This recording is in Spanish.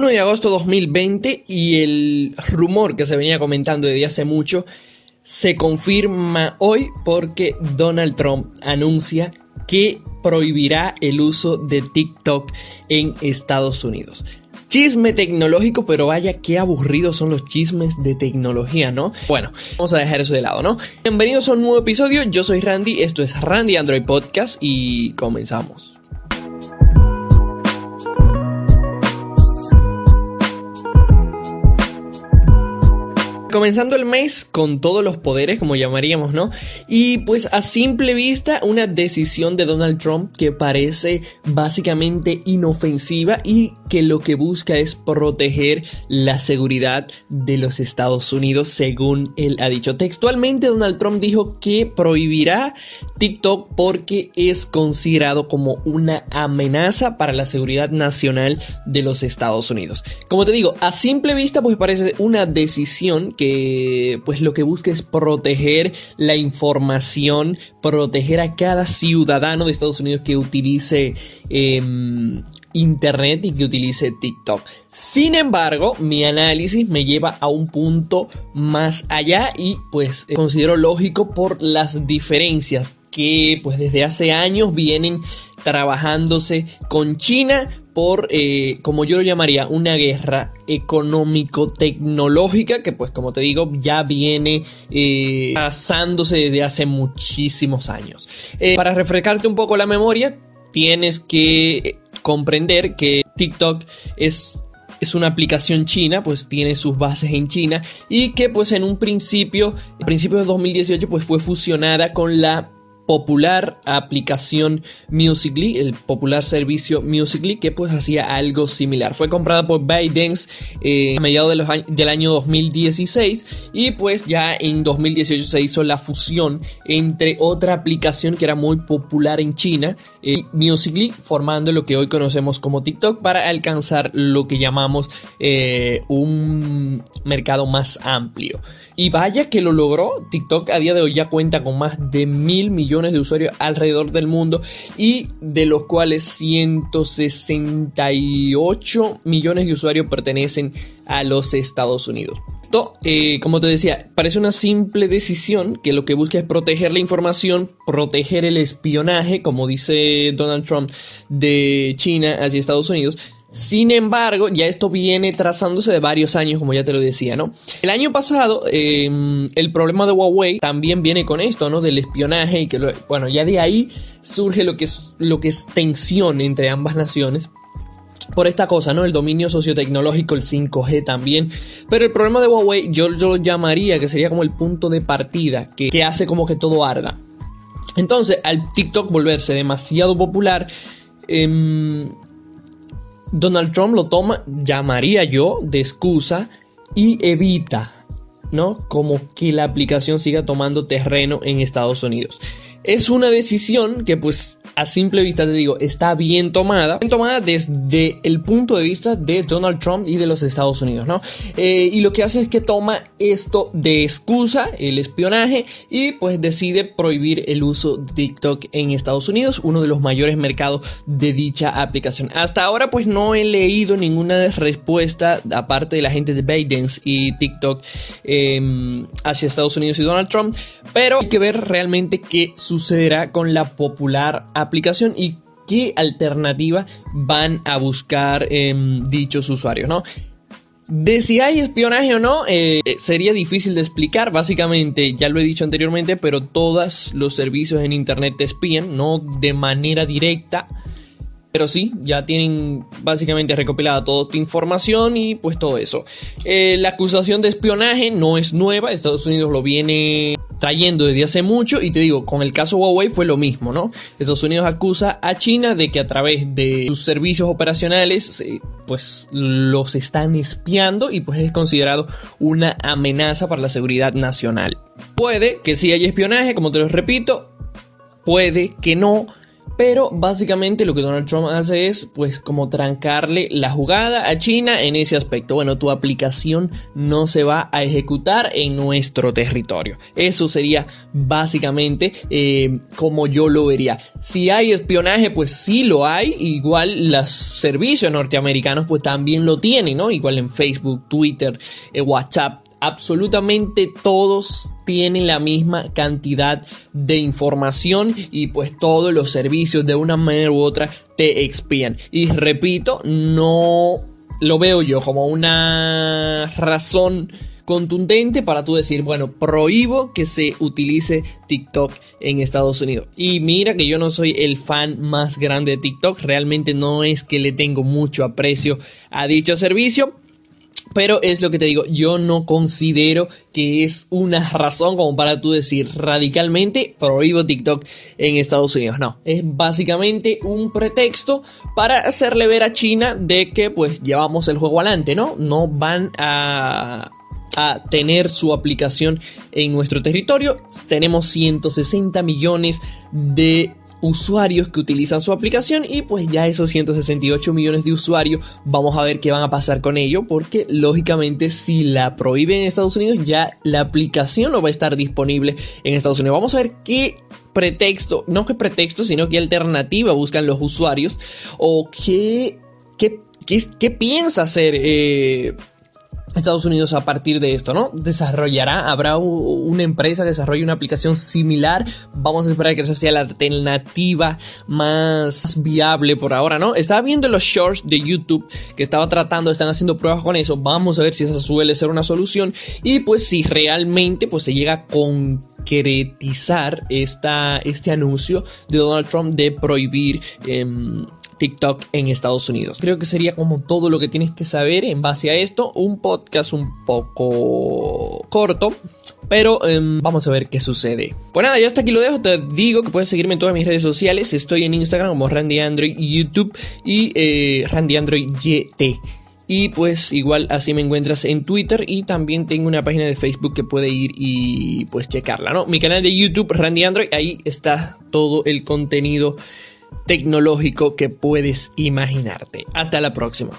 1 de agosto 2020 y el rumor que se venía comentando desde hace mucho se confirma hoy porque Donald Trump anuncia que prohibirá el uso de TikTok en Estados Unidos. Chisme tecnológico, pero vaya qué aburridos son los chismes de tecnología, ¿no? Bueno, vamos a dejar eso de lado, ¿no? Bienvenidos a un nuevo episodio, yo soy Randy, esto es Randy Android Podcast y comenzamos. Comenzando el mes con todos los poderes, como llamaríamos, ¿no? Y pues a simple vista, una decisión de Donald Trump que parece básicamente inofensiva y que lo que busca es proteger la seguridad de los Estados Unidos, según él ha dicho. Textualmente, Donald Trump dijo que prohibirá TikTok porque es considerado como una amenaza para la seguridad nacional de los Estados Unidos. Como te digo, a simple vista, pues parece una decisión que pues lo que busca es proteger la información, proteger a cada ciudadano de Estados Unidos que utilice em, Internet y que utilice TikTok. Sin embargo, mi análisis me lleva a un punto más allá y pues considero lógico por las diferencias que pues desde hace años vienen trabajándose con China por, eh, como yo lo llamaría, una guerra económico-tecnológica que pues como te digo ya viene eh, pasándose desde hace muchísimos años. Eh, para refrescarte un poco la memoria, tienes que comprender que TikTok es es una aplicación china, pues tiene sus bases en China y que pues en un principio, a principios de 2018 pues fue fusionada con la popular aplicación Musically, el popular servicio Musically, que pues hacía algo similar. Fue comprada por ByteDance eh, a mediados del año 2016 y pues ya en 2018 se hizo la fusión entre otra aplicación que era muy popular en China eh, Musically, formando lo que hoy conocemos como TikTok para alcanzar lo que llamamos eh, un mercado más amplio. Y vaya que lo logró, TikTok a día de hoy ya cuenta con más de mil millones de usuarios alrededor del mundo y de los cuales 168 millones de usuarios pertenecen a los Estados Unidos. Esto, eh, como te decía, parece una simple decisión que lo que busca es proteger la información, proteger el espionaje, como dice Donald Trump, de China hacia Estados Unidos, sin embargo, ya esto viene trazándose de varios años, como ya te lo decía, ¿no? El año pasado, em, el problema de Huawei también viene con esto, ¿no? Del espionaje y que, bueno, ya de ahí surge lo que es, lo que es tensión entre ambas naciones por esta cosa, ¿no? El dominio sociotecnológico, el 5G también. Pero el problema de Huawei yo, yo lo llamaría que sería como el punto de partida que, que hace como que todo arda. Entonces, al TikTok volverse demasiado popular, eh, Donald Trump lo toma, llamaría yo, de excusa y evita, ¿no? Como que la aplicación siga tomando terreno en Estados Unidos. Es una decisión que pues a simple vista te digo, está bien tomada, bien tomada desde el punto de vista de Donald Trump y de los Estados Unidos, ¿no? Eh, y lo que hace es que toma esto de excusa, el espionaje, y pues decide prohibir el uso de TikTok en Estados Unidos, uno de los mayores mercados de dicha aplicación. Hasta ahora pues no he leído ninguna respuesta aparte de la gente de ByteDance y TikTok em, hacia Estados Unidos y Donald Trump, pero hay que ver realmente qué sucederá con la popular aplicación aplicación y qué alternativa van a buscar em, dichos usuarios, ¿no? De si hay espionaje o no, eh, sería difícil de explicar. Básicamente, ya lo he dicho anteriormente, pero todos los servicios en Internet te espían, no de manera directa. Pero sí, ya tienen básicamente recopilada toda esta información y pues todo eso. Eh, la acusación de espionaje no es nueva, Estados Unidos lo viene trayendo desde hace mucho y te digo, con el caso Huawei fue lo mismo, ¿no? Estados Unidos acusa a China de que a través de sus servicios operacionales eh, pues los están espiando y pues es considerado una amenaza para la seguridad nacional. Puede que sí haya espionaje, como te lo repito, puede que no, Pero básicamente lo que Donald Trump hace es pues como trancarle la jugada a China en ese aspecto. Bueno, tu aplicación no se va a ejecutar en nuestro territorio. Eso sería básicamente eh, como yo lo vería. Si hay espionaje, pues sí lo hay. Igual los servicios norteamericanos pues también lo tienen, ¿no? Igual en Facebook, Twitter, eh, WhatsApp absolutamente todos tienen la misma cantidad de información y pues todos los servicios de una manera u otra te expían. Y repito, no lo veo yo como una razón contundente para tú decir, bueno, prohíbo que se utilice TikTok en Estados Unidos. Y mira que yo no soy el fan más grande de TikTok, realmente no es que le tengo mucho aprecio a dicho servicio, pero es lo que te digo, yo no considero que es una razón como para tú decir radicalmente prohíbo TikTok en Estados Unidos. No, es básicamente un pretexto para hacerle ver a China de que pues llevamos el juego adelante, ¿no? No van a a tener su aplicación en nuestro territorio. Tenemos 160 millones de usuarios que utilizan su aplicación y pues ya esos 168 millones de usuarios vamos a ver qué van a pasar con ello porque lógicamente si la prohíben en Estados Unidos ya la aplicación no va a estar disponible en Estados Unidos. Vamos a ver qué pretexto, no qué pretexto, sino qué alternativa buscan los usuarios o qué, qué, qué, piensa hacer. Eh, Estados Unidos a partir de esto, ¿no? Desarrollará, habrá una empresa que desarrolle una aplicación similar. Vamos a esperar que esa sea la alternativa más viable por ahora, ¿no? Estaba viendo los shorts de YouTube que estaba tratando, están haciendo pruebas con eso. Vamos a ver si esa suele ser una solución. Y pues si realmente pues se llega a concretizar esta, este anuncio de Donald Trump de prohibir em, TikTok en Estados Unidos. Creo que sería como todo lo que tienes que saber en base a esto. Un podcast un poco corto, pero em, vamos a ver qué sucede. Pues nada, ya hasta aquí lo dejo. Te digo que puedes seguirme en todas mis redes sociales. Estoy en Instagram como Randy Android, YouTube y eh, Randy Android YT. Y pues igual así me encuentras en Twitter y también tengo una página de Facebook que puede ir y pues checarla, ¿no? Mi canal de YouTube, Randy Android, ahí está todo el contenido tecnológico que puedes imaginarte. Hasta la próxima.